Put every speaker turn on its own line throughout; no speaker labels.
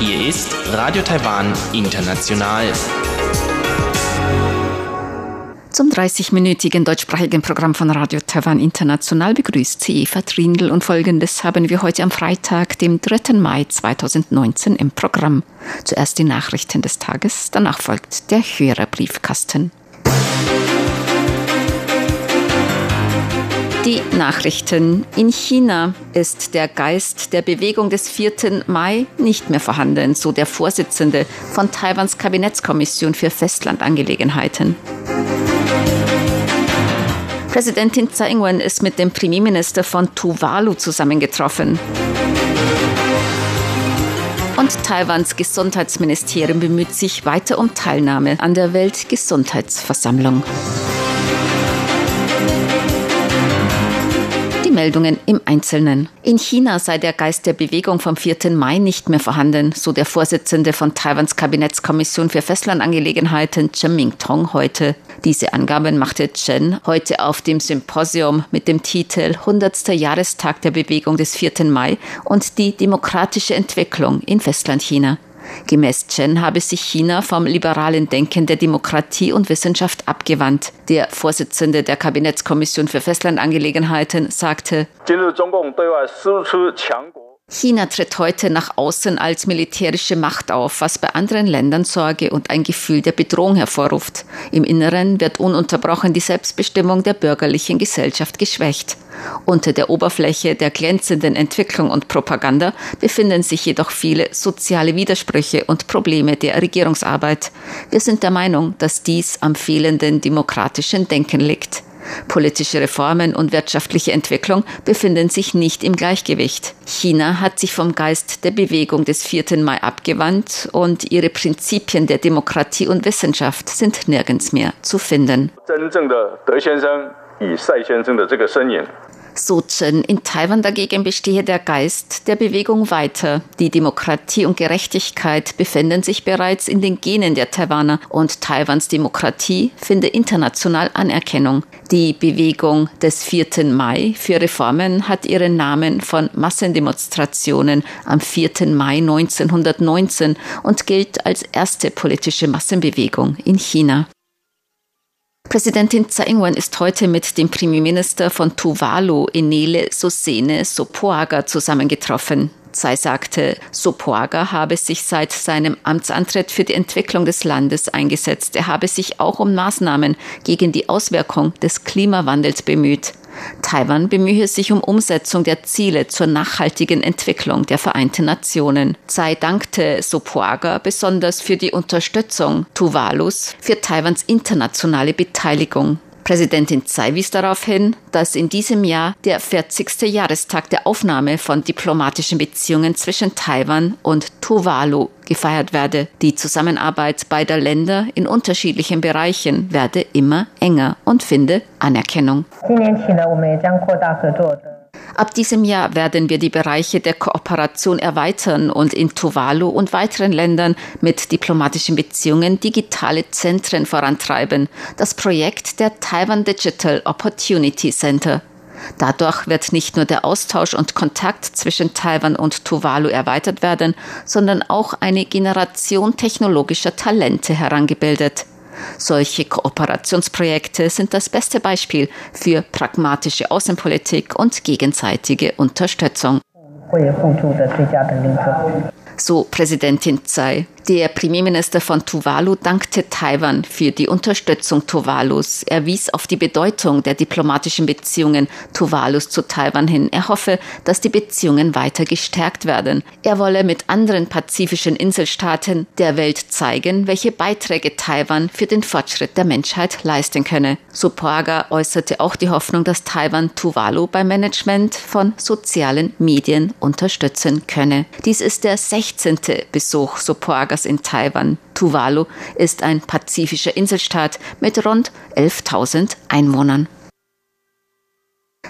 Hier ist Radio Taiwan International.
Zum 30-minütigen deutschsprachigen Programm von Radio Taiwan International begrüßt sie Eva Trindl und folgendes haben wir heute am Freitag, dem 3. Mai 2019 im Programm. Zuerst die Nachrichten des Tages, danach folgt der Hörerbriefkasten. Die Nachrichten. In China ist der Geist der Bewegung des 4. Mai nicht mehr vorhanden, so der Vorsitzende von Taiwans Kabinettskommission für Festlandangelegenheiten. Präsidentin Tsai Ing-wen ist mit dem Premierminister von Tuvalu zusammengetroffen. Und Taiwans Gesundheitsministerium bemüht sich weiter um Teilnahme an der Weltgesundheitsversammlung. Meldungen im Einzelnen. In China sei der Geist der Bewegung vom 4. Mai nicht mehr vorhanden, so der Vorsitzende von Taiwans Kabinettskommission für Festlandangelegenheiten Chen Mingtong heute. Diese Angaben machte Chen heute auf dem Symposium mit dem Titel 100. Jahrestag der Bewegung des 4. Mai und die demokratische Entwicklung in Festlandchina. Gemäß Chen habe sich China vom liberalen Denken der Demokratie und Wissenschaft abgewandt. Der Vorsitzende der Kabinettskommission für Festlandangelegenheiten sagte, China tritt heute nach außen als militärische Macht auf, was bei anderen Ländern Sorge und ein Gefühl der Bedrohung hervorruft. Im Inneren wird ununterbrochen die Selbstbestimmung der bürgerlichen Gesellschaft geschwächt. Unter der Oberfläche der glänzenden Entwicklung und Propaganda befinden sich jedoch viele soziale Widersprüche und Probleme der Regierungsarbeit. Wir sind der Meinung, dass dies am fehlenden demokratischen Denken liegt. Politische Reformen und wirtschaftliche Entwicklung befinden sich nicht im Gleichgewicht. China hat sich vom Geist der Bewegung des 4. Mai abgewandt und ihre Prinzipien der Demokratie und Wissenschaft sind nirgends mehr zu finden. Chen. In Taiwan dagegen bestehe der Geist der Bewegung weiter. Die Demokratie und Gerechtigkeit befinden sich bereits in den Genen der Taiwaner und Taiwans Demokratie finde international Anerkennung. Die Bewegung des 4. Mai für Reformen hat ihren Namen von Massendemonstrationen am 4. Mai 1919 und gilt als erste politische Massenbewegung in China. Präsidentin Tsai Ing-wen ist heute mit dem Premierminister von Tuvalu, Enele Sosene Sopoaga, zusammengetroffen. Tsai sagte, Sopoaga habe sich seit seinem Amtsantritt für die Entwicklung des Landes eingesetzt. Er habe sich auch um Maßnahmen gegen die Auswirkung des Klimawandels bemüht. Taiwan bemühe sich um Umsetzung der Ziele zur nachhaltigen Entwicklung der Vereinten Nationen. Tsai dankte Sopoaga besonders für die Unterstützung Tuvalus für Taiwans internationale Beteiligung. Präsidentin Tsai wies darauf hin, dass in diesem Jahr der 40. Jahrestag der Aufnahme von diplomatischen Beziehungen zwischen Taiwan und Tuvalu gefeiert werde. Die Zusammenarbeit beider Länder in unterschiedlichen Bereichen werde immer enger und finde Anerkennung. Ab diesem Jahr werden wir die Bereiche der Kooperation erweitern und in Tuvalu und weiteren Ländern mit diplomatischen Beziehungen digitale Zentren vorantreiben. Das Projekt der Taiwan Digital Opportunity Center. Dadurch wird nicht nur der Austausch und Kontakt zwischen Taiwan und Tuvalu erweitert werden, sondern auch eine Generation technologischer Talente herangebildet. Solche Kooperationsprojekte sind das beste Beispiel für pragmatische Außenpolitik und gegenseitige Unterstützung. So Präsidentin Tsai. Der Premierminister von Tuvalu dankte Taiwan für die Unterstützung Tuvalus. Er wies auf die Bedeutung der diplomatischen Beziehungen Tuvalus zu Taiwan hin. Er hoffe, dass die Beziehungen weiter gestärkt werden. Er wolle mit anderen pazifischen Inselstaaten der Welt zeigen, welche Beiträge Taiwan für den Fortschritt der Menschheit leisten könne. Supaga äußerte auch die Hoffnung, dass Taiwan Tuvalu beim Management von sozialen Medien unterstützen könne. Dies ist der 16. Besuch Supagas Lagers in Taiwan. Tuvalu ist ein pazifischer Inselstaat mit rund 11.000 Einwohnern.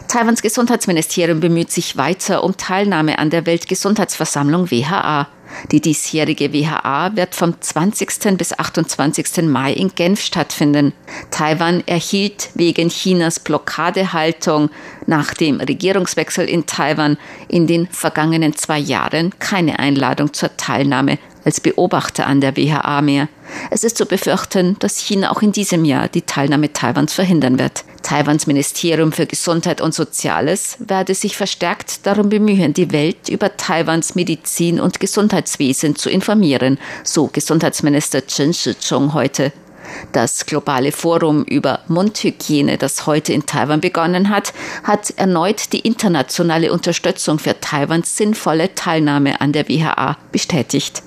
Taiwans Gesundheitsministerium bemüht sich weiter um Teilnahme an der Weltgesundheitsversammlung WHA. Die diesjährige WHA wird vom 20. bis 28. Mai in Genf stattfinden. Taiwan erhielt wegen Chinas Blockadehaltung nach dem Regierungswechsel in Taiwan in den vergangenen zwei Jahren keine Einladung zur Teilnahme als Beobachter an der WHA mehr. Es ist zu befürchten, dass China auch in diesem Jahr die Teilnahme Taiwans verhindern wird. Taiwans Ministerium für Gesundheit und Soziales werde sich verstärkt darum bemühen, die Welt über Taiwans Medizin und Gesundheitswesen zu informieren, so Gesundheitsminister Chen Shih-chung heute. Das globale Forum über Mundhygiene, das heute in Taiwan begonnen hat, hat erneut die internationale Unterstützung für Taiwans sinnvolle Teilnahme an der WHA bestätigt.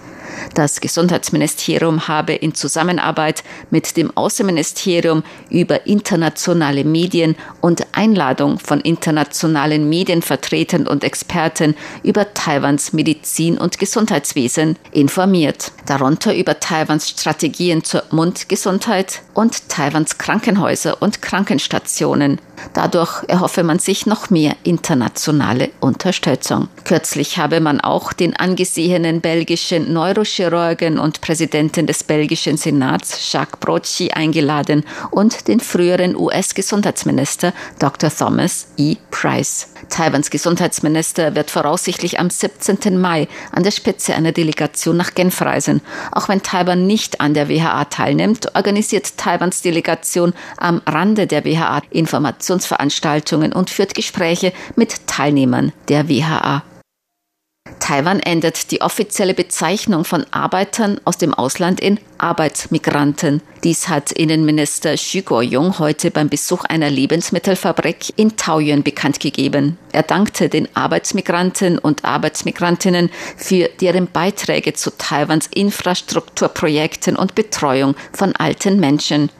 Das Gesundheitsministerium habe in Zusammenarbeit mit dem Außenministerium über internationale Medien und Einladung von internationalen Medienvertretern und Experten über Taiwans Medizin- und Gesundheitswesen informiert, darunter über Taiwans Strategien zur Mundgesundheit und Taiwans Krankenhäuser und Krankenstationen. Dadurch erhoffe man sich noch mehr internationale Unterstützung. Kürzlich habe man auch den angesehenen belgischen Neurochirurgen und Präsidenten des belgischen Senats Jacques Brocci eingeladen und den früheren US-Gesundheitsminister Dr. Thomas E. Price. Taiwans Gesundheitsminister wird voraussichtlich am 17. Mai an der Spitze einer Delegation nach Genf reisen. Auch wenn Taiwan nicht an der WHA teilnimmt, organisiert Taiwans Delegation am Rande der WHA Informationsveranstaltungen und führt Gespräche mit Teilnehmern der WHA. Taiwan ändert die offizielle Bezeichnung von Arbeitern aus dem Ausland in Arbeitsmigranten. Dies hat Innenminister Xu Guoyong heute beim Besuch einer Lebensmittelfabrik in Taoyuan bekannt gegeben. Er dankte den Arbeitsmigranten und Arbeitsmigrantinnen für deren Beiträge zu Taiwans Infrastrukturprojekten und Betreuung von alten Menschen.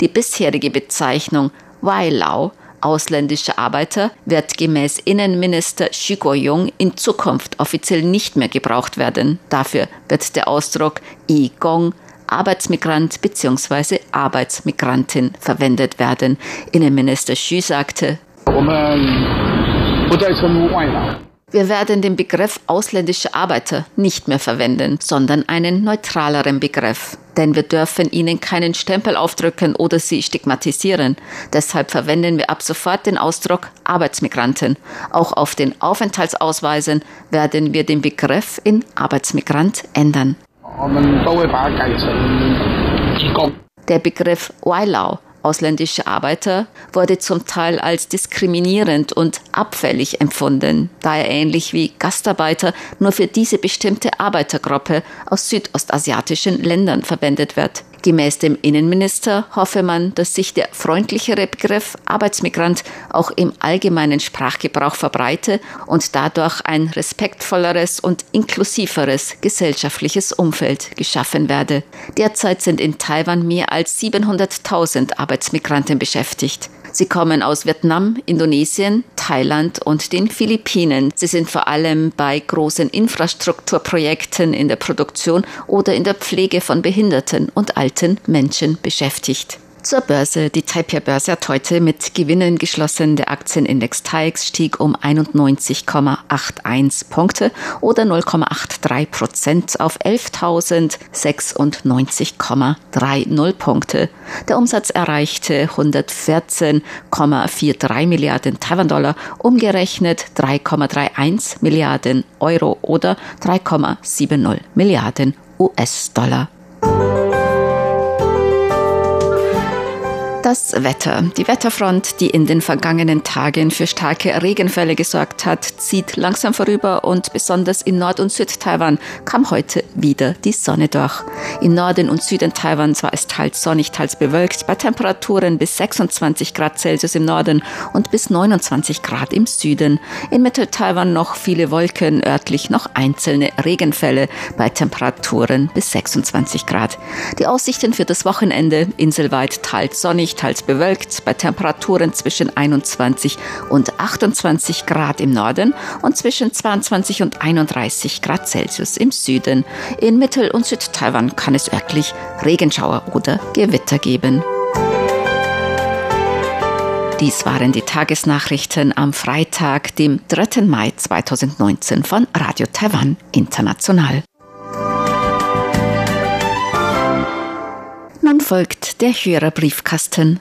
Die bisherige Bezeichnung Wailau, ausländische Arbeiter, wird gemäß Innenminister Xu Guoyong in Zukunft offiziell nicht mehr gebraucht werden. Dafür wird der Ausdruck Igong Arbeitsmigrant bzw. Arbeitsmigrantin verwendet werden. Innenminister Xu sagte, wir werden den Begriff ausländische Arbeiter nicht mehr verwenden, sondern einen neutraleren Begriff. Denn wir dürfen ihnen keinen Stempel aufdrücken oder sie stigmatisieren. Deshalb verwenden wir ab sofort den Ausdruck Arbeitsmigranten. Auch auf den Aufenthaltsausweisen werden wir den Begriff in Arbeitsmigrant ändern. Der Begriff Wailau ausländische Arbeiter wurde zum Teil als diskriminierend und abfällig empfunden, da er ähnlich wie Gastarbeiter nur für diese bestimmte Arbeitergruppe aus südostasiatischen Ländern verwendet wird. Gemäß dem Innenminister hoffe man, dass sich der freundlichere Begriff Arbeitsmigrant auch im allgemeinen Sprachgebrauch verbreite und dadurch ein respektvolleres und inklusiveres gesellschaftliches Umfeld geschaffen werde. Derzeit sind in Taiwan mehr als 700.000 Arbeitsmigranten beschäftigt. Sie kommen aus Vietnam, Indonesien, Thailand und den Philippinen. Sie sind vor allem bei großen Infrastrukturprojekten in der Produktion oder in der Pflege von behinderten und alten Menschen beschäftigt. Zur Börse. Die Taipei-Börse hat heute mit Gewinnen geschlossen. Der Aktienindex TAIX stieg um 91,81 Punkte oder 0,83 Prozent auf 11.096,30 Punkte. Der Umsatz erreichte 114,43 Milliarden Taiwan-Dollar, umgerechnet 3,31 Milliarden Euro oder 3,70 Milliarden US-Dollar. Das Wetter. Die Wetterfront, die in den vergangenen Tagen für starke Regenfälle gesorgt hat, zieht langsam vorüber und besonders in Nord- und Südtaiwan kam heute wieder die Sonne durch. In Norden und Süden Taiwans war es teils sonnig, teils bewölkt, bei Temperaturen bis 26 Grad Celsius im Norden und bis 29 Grad im Süden. In Mittel-Taiwan noch viele Wolken, örtlich noch einzelne Regenfälle bei Temperaturen bis 26 Grad. Die Aussichten für das Wochenende inselweit teils sonnig, teils bewölkt, bei Temperaturen zwischen 21 und 28 Grad im Norden und zwischen 22 und 31 Grad Celsius im Süden. In Mittel- und Südtaiwan kann es örtlich Regenschauer oder Gewitter geben. Dies waren die Tagesnachrichten am Freitag, dem 3. Mai 2019 von Radio Taiwan International. Nun folgt der Hörerbriefkasten.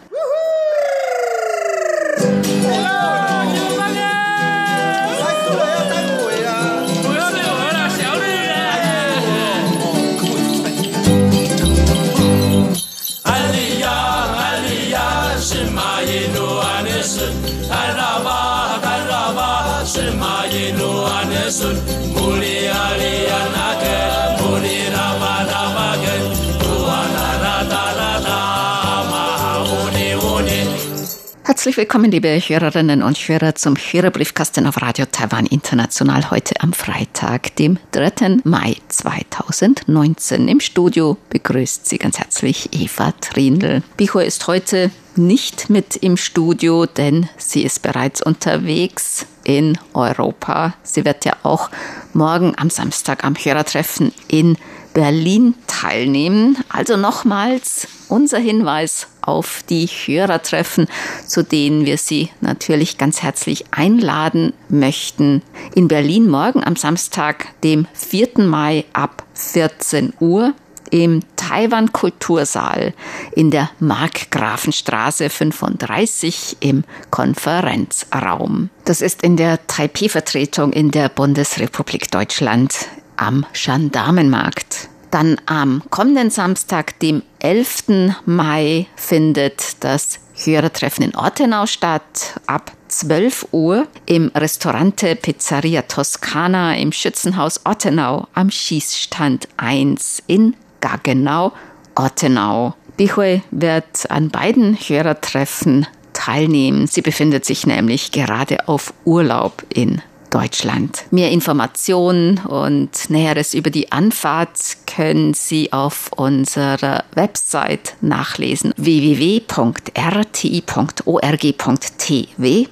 Herzlich willkommen, liebe Hörerinnen und Hörer, zum Hörerbriefkasten auf Radio Taiwan International heute am Freitag, dem 3. Mai 2019. Im Studio begrüßt Sie ganz herzlich Eva Trindl. Bicho ist heute nicht mit im Studio, denn sie ist bereits unterwegs in Europa. Sie wird ja auch morgen am Samstag am Hörertreffen in Berlin teilnehmen. Also nochmals unser Hinweis auf die Hörertreffen, zu denen wir Sie natürlich ganz herzlich einladen möchten. In Berlin morgen am Samstag, dem 4. Mai ab 14 Uhr im Taiwan Kultursaal in der Markgrafenstraße 35 im Konferenzraum. Das ist in der Taipei-Vertretung in der Bundesrepublik Deutschland am Gendarmenmarkt. Dann am kommenden Samstag, dem 11. Mai, findet das Hörertreffen in Ortenau statt. Ab 12 Uhr im Restaurante Pizzeria Toscana im Schützenhaus Ortenau am Schießstand 1 in Gaggenau, Ortenau. Bichwe wird an beiden Hörertreffen teilnehmen. Sie befindet sich nämlich gerade auf Urlaub in Deutschland. Mehr Informationen und Näheres über die Anfahrt können Sie auf unserer Website nachlesen www.rti.org.tw,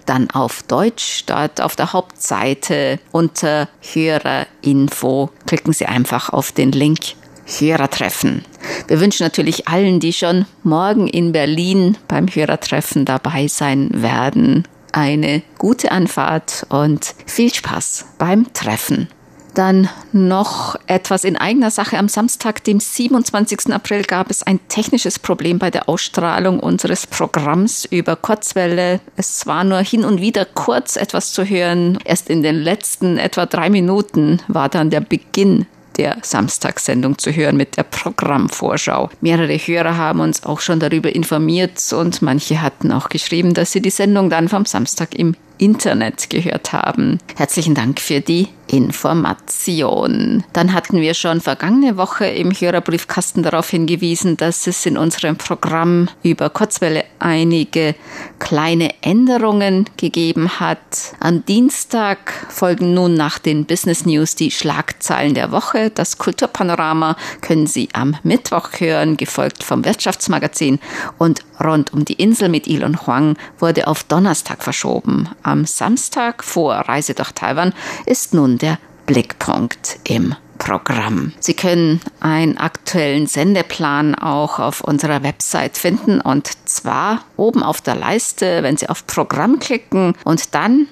dann auf Deutsch, dort auf der Hauptseite unter Hörerinfo. Klicken Sie einfach auf den Link Hörertreffen. Wir wünschen natürlich allen, die schon morgen in Berlin beim Hörertreffen dabei sein werden, eine gute Anfahrt und viel Spaß beim Treffen. Dann noch etwas in eigener Sache. Am Samstag, dem 27. April, gab es ein technisches Problem bei der Ausstrahlung unseres Programms über Kurzwelle. Es war nur hin und wieder kurz etwas zu hören. Erst in den letzten etwa drei Minuten war dann der Beginn der Samstagssendung zu hören mit der Programmvorschau. Mehrere Hörer haben uns auch schon darüber informiert und manche hatten auch geschrieben, dass sie die Sendung dann vom Samstag im Internet gehört haben. Herzlichen Dank für die Information. Dann hatten wir schon vergangene Woche im Hörerbriefkasten darauf hingewiesen, dass es in unserem Programm über Kurzwelle einige kleine Änderungen gegeben hat. Am Dienstag folgen nun nach den Business News die Schlagzeilen der Woche. Das Kulturpanorama können Sie am Mittwoch hören, gefolgt vom Wirtschaftsmagazin. Und rund um die Insel mit Elon Huang wurde auf Donnerstag verschoben. Am Samstag vor Reise durch Taiwan ist nun der Blickpunkt im Programm. Sie können einen aktuellen Sendeplan auch auf unserer Website finden und zwar oben auf der Leiste, wenn Sie auf Programm klicken und dann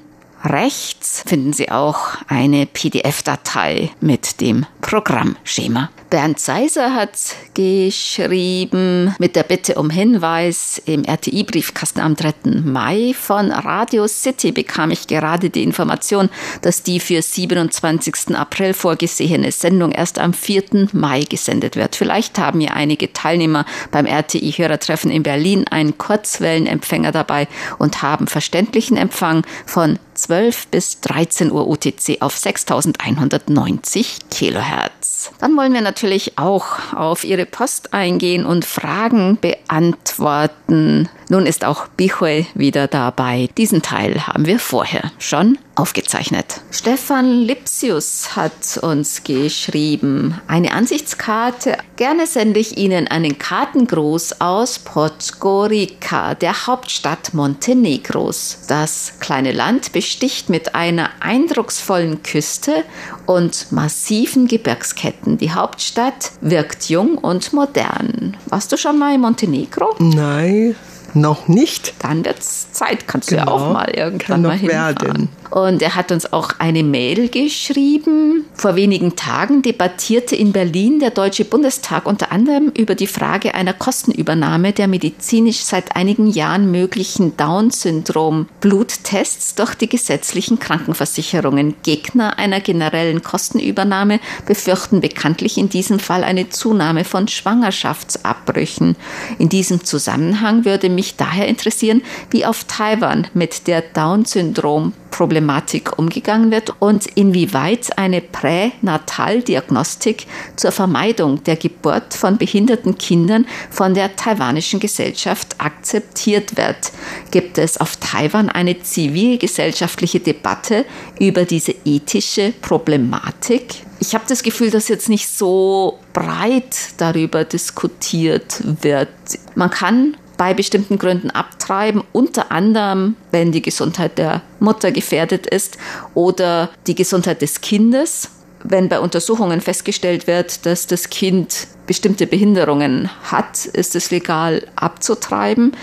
rechts finden Sie auch eine PDF-Datei mit dem Programmschema. Bernd Seiser hat geschrieben mit der Bitte um Hinweis im RTI-Briefkasten am 3. Mai von Radio City bekam ich gerade die Information, dass die für 27. April vorgesehene Sendung erst am 4. Mai gesendet wird. Vielleicht haben ja einige Teilnehmer beim RTI-Hörertreffen in Berlin einen Kurzwellenempfänger dabei und haben verständlichen Empfang von 12 bis 13 Uhr UTC auf 6190 Kilohertz. Dann wollen wir natürlich auch auf Ihre Post eingehen und Fragen beantworten. Nun ist auch Bichwe wieder dabei. Diesen Teil haben wir vorher schon aufgezeichnet. Stefan Lipsius hat uns geschrieben, eine Ansichtskarte. Gerne sende ich Ihnen einen Kartengruß aus Podgorica, der Hauptstadt Montenegros. Das kleine Land besticht mit einer eindrucksvollen Küste und massiven Gebirgsketten. Die Hauptstadt wirkt jung und modern. Warst du schon mal in Montenegro?
Nein. Noch nicht.
Dann wird es Zeit, kannst genau. du ja auch genau. mal irgendwann mal hinfahren. Werden. Und er hat uns auch eine Mail geschrieben. Vor wenigen Tagen debattierte in Berlin der Deutsche Bundestag unter anderem über die Frage einer Kostenübernahme der medizinisch seit einigen Jahren möglichen Down-Syndrom-Bluttests durch die gesetzlichen Krankenversicherungen. Gegner einer generellen Kostenübernahme befürchten bekanntlich in diesem Fall eine Zunahme von Schwangerschaftsabbrüchen. In diesem Zusammenhang würde mich daher interessieren, wie auf Taiwan mit der Down-Syndrom-Problematik umgegangen wird und inwieweit eine Pränataldiagnostik zur Vermeidung der Geburt von behinderten Kindern von der taiwanischen Gesellschaft akzeptiert wird. Gibt es auf Taiwan eine zivilgesellschaftliche Debatte über diese ethische Problematik? Ich habe das Gefühl, dass jetzt nicht so breit darüber diskutiert wird. Man kann bei bestimmten Gründen abtreiben, unter anderem, wenn die Gesundheit der Mutter gefährdet ist oder die Gesundheit des Kindes. Wenn bei Untersuchungen festgestellt wird, dass das Kind bestimmte Behinderungen hat, ist es legal abzutreiben.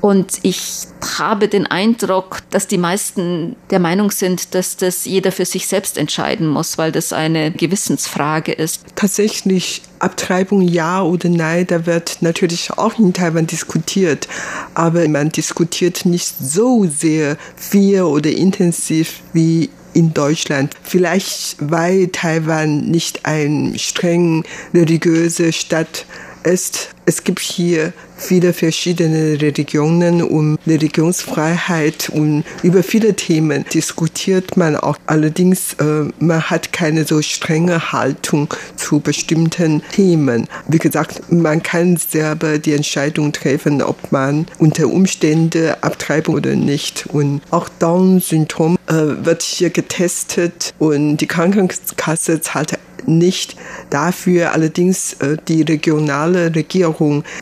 Und ich habe den Eindruck, dass die meisten der Meinung sind, dass das jeder für sich selbst entscheiden muss, weil das eine Gewissensfrage ist.
Tatsächlich Abtreibung ja oder nein, da wird natürlich auch in Taiwan diskutiert, aber man diskutiert nicht so sehr viel oder intensiv wie in Deutschland. Vielleicht weil Taiwan nicht ein streng religiöse Stadt ist. Es gibt hier viele verschiedene Religionen und Religionsfreiheit und über viele Themen diskutiert man auch. Allerdings, äh, man hat keine so strenge Haltung zu bestimmten Themen. Wie gesagt, man kann selber die Entscheidung treffen, ob man unter Umständen Abtreibung oder nicht. Und auch Down-Syndrom äh, wird hier getestet und die Krankenkasse zahlt nicht dafür. Allerdings äh, die regionale Regierung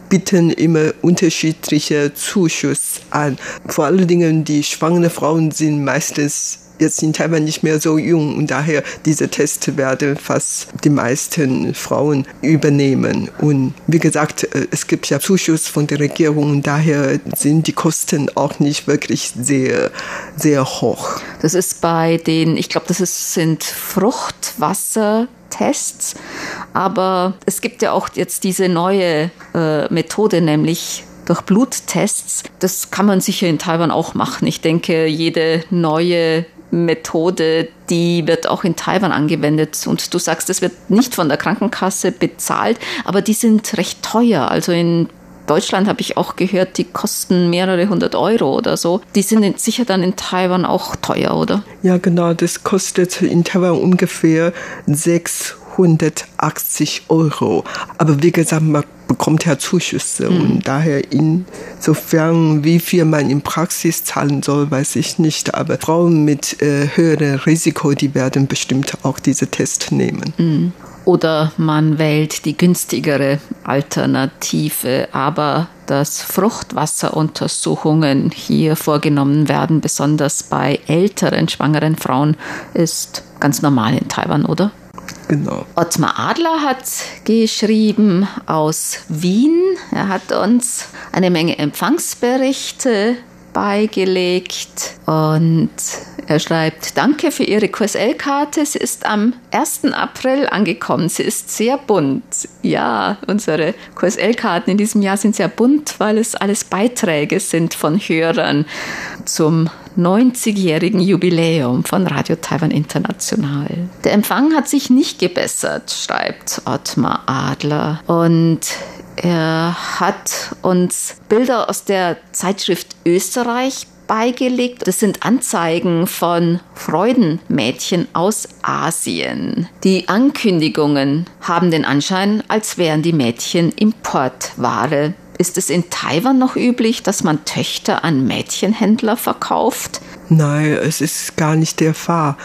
bitten immer unterschiedliche Zuschüsse an. Vor allen Dingen die schwangeren Frauen sind meistens jetzt in Taiwan nicht mehr so jung und daher diese Tests werden fast die meisten Frauen übernehmen. Und wie gesagt, äh, es gibt ja Zuschuss von der Regierung und daher sind die Kosten auch nicht wirklich sehr, sehr hoch.
Das ist bei den, ich glaube, das ist, sind Fruchtwasser Tests. Aber es gibt ja auch jetzt diese neue äh, Methode, nämlich durch Bluttests. Das kann man sicher in Taiwan auch machen. Ich denke, jede neue Methode, die wird auch in Taiwan angewendet. Und du sagst, es wird nicht von der Krankenkasse bezahlt, aber die sind recht teuer. Also in Deutschland habe ich auch gehört, die kosten mehrere hundert Euro oder so. Die sind sicher dann in Taiwan auch teuer, oder?
Ja, genau. Das kostet in Taiwan ungefähr 680 Euro. Aber wie gesagt, man bekommt ja Zuschüsse mhm. und daher insofern, wie viel man in Praxis zahlen soll, weiß ich nicht. Aber Frauen mit äh, höherem Risiko, die werden bestimmt auch diese Test nehmen.
Mhm oder man wählt die günstigere Alternative, aber dass Fruchtwasseruntersuchungen hier vorgenommen werden, besonders bei älteren schwangeren Frauen, ist ganz normal in Taiwan, oder?
Genau.
Ottmar Adler hat geschrieben aus Wien. Er hat uns eine Menge Empfangsberichte beigelegt und er schreibt, danke für Ihre QSL-Karte. Sie ist am 1. April angekommen. Sie ist sehr bunt. Ja, unsere QSL-Karten in diesem Jahr sind sehr bunt, weil es alles Beiträge sind von Hörern zum 90-jährigen Jubiläum von Radio Taiwan International. Der Empfang hat sich nicht gebessert, schreibt Ottmar Adler. Und er hat uns Bilder aus der Zeitschrift Österreich beigelegt. Das sind Anzeigen von Freudenmädchen aus Asien. Die Ankündigungen haben den Anschein, als wären die Mädchen Importware. Ist es in Taiwan noch üblich, dass man Töchter an Mädchenhändler verkauft?
Nein, es ist gar nicht der Fall.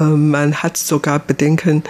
Ähm, man hat sogar Bedenken,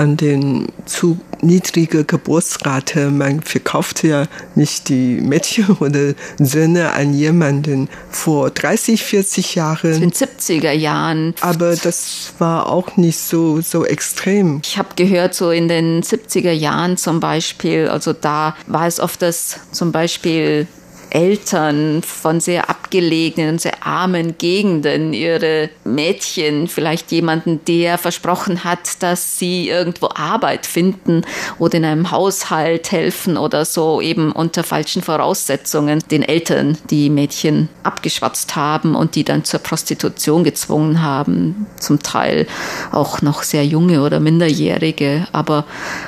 an den zu niedrige Geburtsrate. Man verkauft ja nicht die Mädchen oder Söhne an jemanden vor 30, 40 Jahren.
In den 70er Jahren.
Aber das war auch nicht so, so extrem.
Ich habe gehört, so in den 70er Jahren zum Beispiel, also da war es oft, dass zum Beispiel Eltern von sehr abgelegenen, sehr armen Gegenden ihre Mädchen, vielleicht jemanden, der versprochen hat, dass sie irgendwo Arbeit finden oder in einem Haushalt helfen oder so, eben unter falschen Voraussetzungen, den Eltern die Mädchen abgeschwatzt haben und die dann zur Prostitution gezwungen haben, zum Teil auch noch sehr junge oder minderjährige. Aber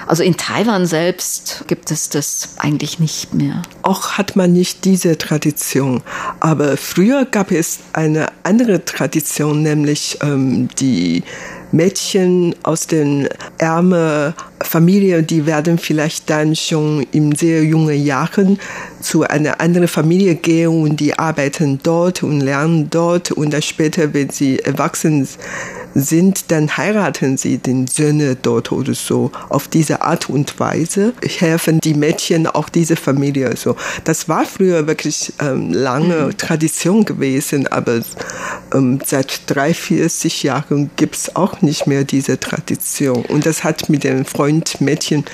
also in Taiwan selbst gibt es das eigentlich nicht mehr.
Auch hat man nicht diese Tradition. Aber früher gab es eine andere Tradition, nämlich ähm, die Mädchen aus den ärmeren Familien, die werden vielleicht dann schon in sehr jungen Jahren zu einer anderen Familie gehen und die arbeiten dort und lernen dort und dann später, wenn sie erwachsen sind, dann heiraten sie den Söhne dort oder so. Auf diese Art und Weise helfen die Mädchen auch diese Familie so. Das war früher wirklich ähm, lange mhm. Tradition gewesen, aber ähm, seit drei, 40 Jahren gibt es auch nicht mehr diese Tradition. Und das hat mit den Freund-Mädchen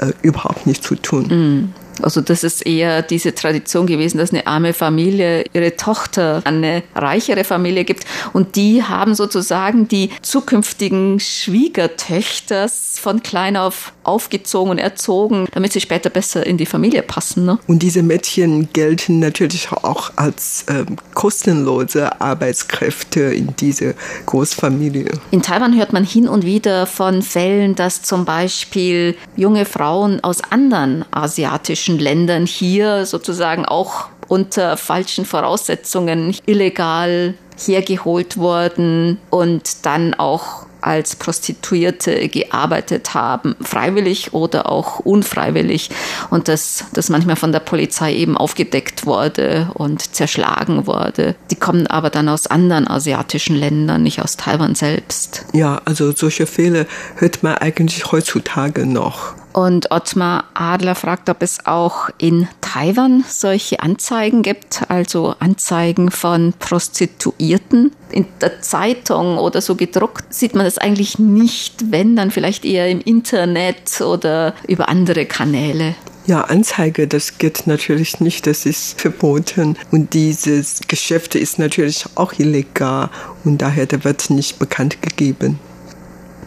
äh, überhaupt nichts zu tun.
Mhm. Also das ist eher diese Tradition gewesen, dass eine arme Familie ihre Tochter an eine reichere Familie gibt und die haben sozusagen die zukünftigen Schwiegertöchter von klein auf aufgezogen und erzogen, damit sie später besser in die Familie passen. Ne?
Und diese Mädchen gelten natürlich auch als ähm, kostenlose Arbeitskräfte in diese Großfamilie.
In Taiwan hört man hin und wieder von Fällen, dass zum Beispiel junge Frauen aus anderen asiatischen Ländern hier sozusagen auch unter falschen Voraussetzungen illegal hergeholt wurden und dann auch als Prostituierte gearbeitet haben, freiwillig oder auch unfreiwillig. Und dass das manchmal von der Polizei eben aufgedeckt wurde und zerschlagen wurde. Die kommen aber dann aus anderen asiatischen Ländern, nicht aus Taiwan selbst.
Ja, also solche Fälle hört man eigentlich heutzutage noch.
Und Ottmar Adler fragt, ob es auch in Taiwan solche Anzeigen gibt, also Anzeigen von Prostituierten. In der Zeitung oder so gedruckt sieht man das eigentlich nicht, wenn dann vielleicht eher im Internet oder über andere Kanäle.
Ja, Anzeige, das geht natürlich nicht, das ist verboten. Und dieses Geschäft ist natürlich auch illegal und daher wird nicht bekannt gegeben.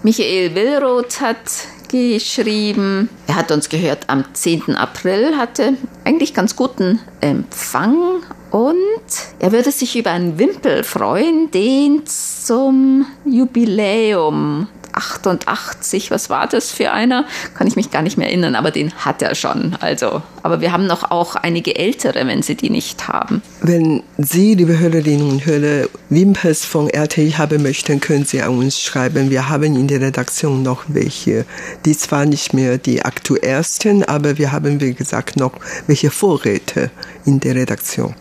Michael Willroth hat geschrieben. Er hat uns gehört am 10. April, hatte eigentlich ganz guten Empfang und er würde sich über einen Wimpel freuen, den zum Jubiläum 88, was war das für einer? Kann ich mich gar nicht mehr erinnern, aber den hat er schon. Also, aber wir haben noch auch einige ältere, wenn Sie die nicht haben.
Wenn Sie, liebe Hörerinnen und Hörer, Wimpers von RTI haben möchten, können Sie an uns schreiben. Wir haben in der Redaktion noch welche. Die zwar nicht mehr die aktuellsten, aber wir haben, wie gesagt, noch welche Vorräte in der Redaktion.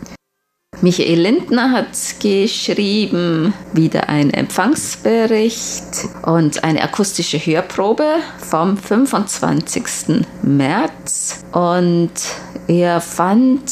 Michael Lindner hat geschrieben, wieder ein Empfangsbericht und eine akustische Hörprobe vom 25. März. Und er fand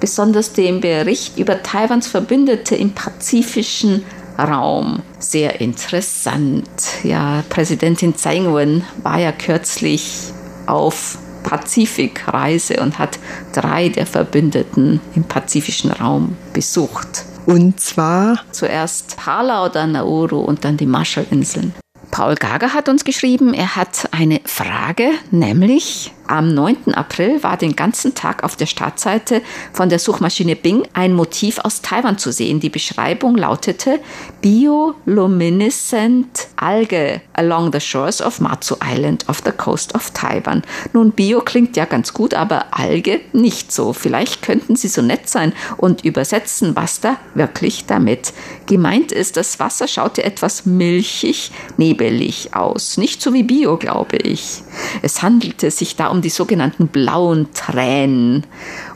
besonders den Bericht über Taiwans Verbündete im pazifischen Raum sehr interessant. Ja, Präsidentin Tsai Ing-wen war ja kürzlich auf Pazifikreise und hat drei der Verbündeten im pazifischen Raum besucht.
Und zwar
zuerst Palau, dann Nauru und dann die Marshallinseln. Paul Gager hat uns geschrieben, er hat eine Frage, nämlich am 9. April war den ganzen Tag auf der Startseite von der Suchmaschine Bing ein Motiv aus Taiwan zu sehen. Die Beschreibung lautete Bioluminescent Alge along the shores of Matsu Island off the coast of Taiwan. Nun, Bio klingt ja ganz gut, aber Alge nicht so. Vielleicht könnten Sie so nett sein und übersetzen, was da wirklich damit gemeint ist. Das Wasser schaute etwas milchig, nebelig aus. Nicht so wie Bio, glaube ich. Es handelte sich da um die sogenannten blauen Tränen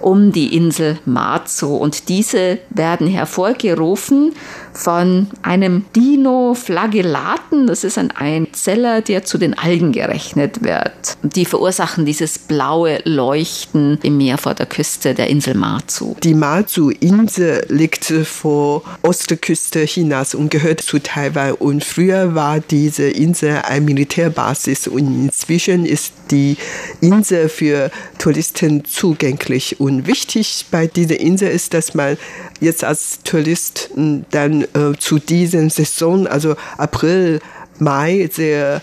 um die Insel Matsu und diese werden hervorgerufen von einem Dinoflagellaten. Das ist ein Einzeller, der zu den Algen gerechnet wird. Die verursachen dieses blaue Leuchten im Meer vor der Küste der Insel Marzu.
Die Marzu-Insel liegt vor Ostküste Chinas und gehört zu Taiwan. Und früher war diese Insel eine Militärbasis und inzwischen ist die Insel für Touristen zugänglich. Und wichtig bei dieser Insel ist, dass man jetzt als Tourist dann äh, zu diesen Saison, also April, Mai, sehr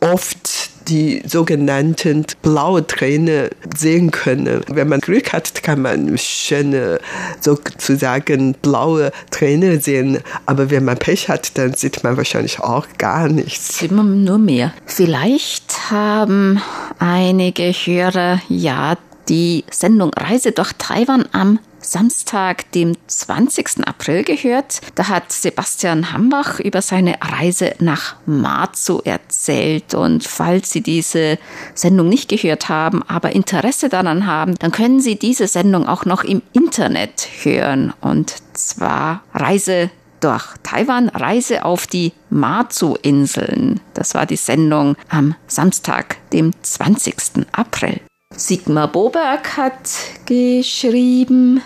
oft die sogenannten blaue Träne sehen können. Wenn man Glück hat, kann man schöne, sozusagen blaue Träne sehen. Aber wenn man Pech hat, dann sieht man wahrscheinlich auch gar nichts.
Sieht man nur mehr. Vielleicht haben einige Hörer ja die Sendung Reise durch Taiwan am Samstag, dem 20. April gehört. Da hat Sebastian Hambach über seine Reise nach Marzu erzählt. Und falls Sie diese Sendung nicht gehört haben, aber Interesse daran haben, dann können Sie diese Sendung auch noch im Internet hören. Und zwar Reise durch Taiwan, Reise auf die Marzu-Inseln. Das war die Sendung am Samstag, dem 20. April. Sigmar Boberg hat geschrieben,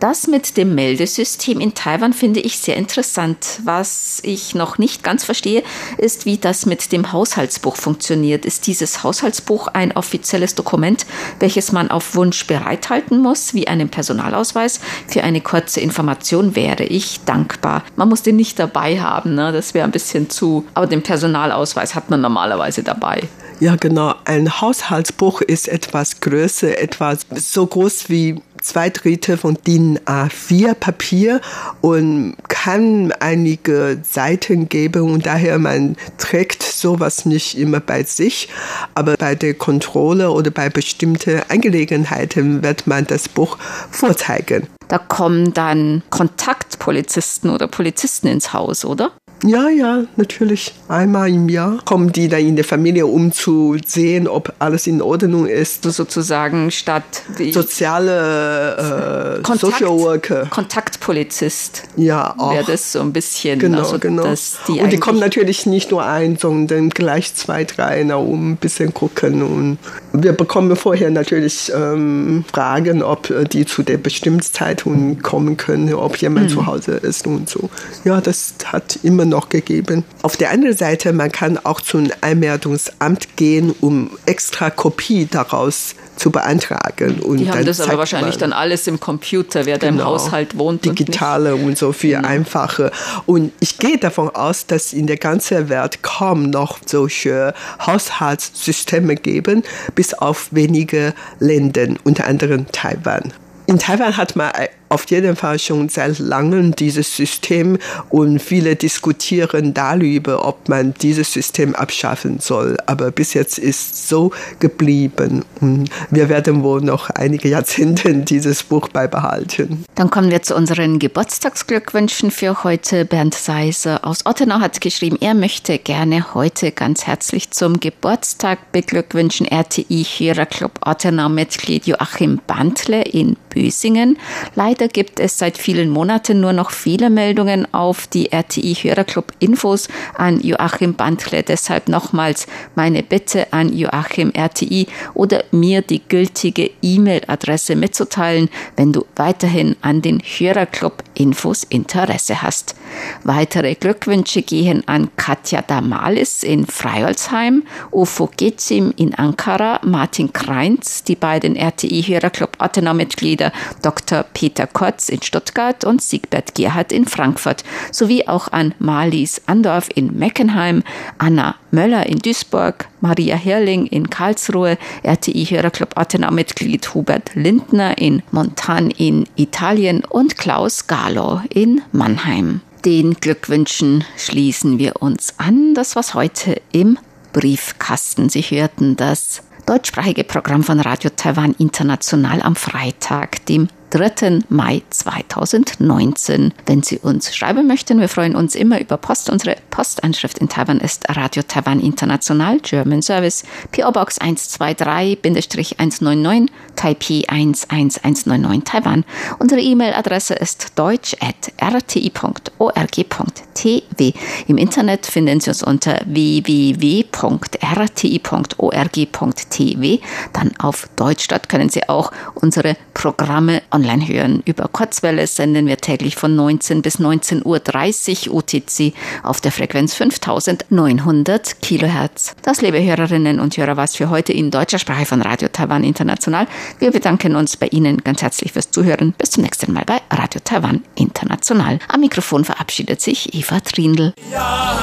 das mit dem Meldesystem in Taiwan finde ich sehr interessant. Was ich noch nicht ganz verstehe, ist, wie das mit dem Haushaltsbuch funktioniert. Ist dieses Haushaltsbuch ein offizielles Dokument, welches man auf Wunsch bereithalten muss, wie einen Personalausweis? Für eine kurze Information wäre ich dankbar. Man muss den nicht dabei haben, ne? das wäre ein bisschen zu. Aber den Personalausweis hat man normalerweise dabei.
Ja, genau. Ein Haushaltsbuch ist etwas größer, etwas so groß wie zwei Drittel von DIN A4 Papier und kann einige Seiten geben und daher man trägt sowas nicht immer bei sich, aber bei der Kontrolle oder bei bestimmten Angelegenheiten wird man das Buch vorzeigen.
Da kommen dann Kontaktpolizisten oder Polizisten ins Haus, oder?
Ja, ja, natürlich. Einmal im Jahr kommen die dann in der Familie, um zu sehen, ob alles in Ordnung ist.
Sozusagen statt
soziale
äh, Kontakt, Social Worker. Kontaktpolizist.
Ja, auch.
Wäre das so ein bisschen.
Genau, also, genau. Die und die kommen natürlich nicht nur ein, sondern gleich zwei, drei, na, um ein bisschen gucken. Und wir bekommen vorher natürlich ähm, Fragen, ob die zu der bestimmten Zeitung kommen können, ob jemand mhm. zu Hause ist und so. Ja, das hat immer noch noch gegeben. Auf der anderen Seite, man kann auch zum Einmeldungsamt gehen, um extra Kopie daraus zu beantragen.
Und die haben das aber wahrscheinlich dann alles im Computer, wer genau, da im genau. Haushalt wohnt.
Digitale und, und so viel genau. einfacher. Und ich gehe davon aus, dass in der ganzen Welt kaum noch solche Haushaltssysteme geben, bis auf wenige Länder, unter anderem Taiwan. In Taiwan hat man auf jeden Fall schon seit langem dieses System und viele diskutieren darüber, ob man dieses System abschaffen soll. Aber bis jetzt ist so geblieben wir werden wohl noch einige Jahrzehnte dieses Buch beibehalten.
Dann kommen wir zu unseren Geburtstagsglückwünschen für heute. Bernd Seiser aus Ottenau hat geschrieben, er möchte gerne heute ganz herzlich zum Geburtstag beglückwünschen RTI Hörerclub Ottenau Mitglied Joachim Bantle in Büsingen. Leider Leider gibt es seit vielen Monaten nur noch viele Meldungen auf die RTI Hörerclub Infos an Joachim Bantle. Deshalb nochmals meine Bitte an Joachim RTI oder mir die gültige E-Mail-Adresse mitzuteilen, wenn du weiterhin an den Hörerclub Infos Interesse hast. Weitere Glückwünsche gehen an Katja Damalis in Freiholzheim, Ufo Gezim in Ankara, Martin Kreinz, die beiden RTI Hörerclub Ottenau-Mitglieder Dr. Peter Kotz in Stuttgart und Siegbert Gerhardt in Frankfurt, sowie auch an Marlies Andorf in Meckenheim, Anna Möller in Duisburg, Maria Herrling in Karlsruhe, RTI Hörerclub Athenau-Mitglied Hubert Lindner in Montan in Italien und Klaus Galo in Mannheim. Den Glückwünschen schließen wir uns an. Das was heute im Briefkasten. Sie hörten das deutschsprachige Programm von Radio Taiwan International am Freitag, dem 3. Mai 2019. Wenn Sie uns schreiben möchten, wir freuen uns immer über Post. Unsere Postanschrift in Taiwan ist Radio Taiwan International German Service PO Box 123-199 Taipei 11199 Taiwan. Unsere E-Mail-Adresse ist deutsch.rti.org.tw. Im Internet finden Sie uns unter www.rti.org.tw. Dann auf Deutsch. Dort können Sie auch unsere Programme online hören. Über Kurzwelle senden wir täglich von 19 bis 19.30 Uhr UTC auf der Frequenz 5900 Kilohertz. Das, liebe Hörerinnen und Hörer, was für heute in deutscher Sprache von Radio Taiwan International. Wir bedanken uns bei Ihnen ganz herzlich fürs Zuhören. Bis zum nächsten Mal bei Radio Taiwan International. Am Mikrofon verabschiedet sich Eva Trindl. Ja,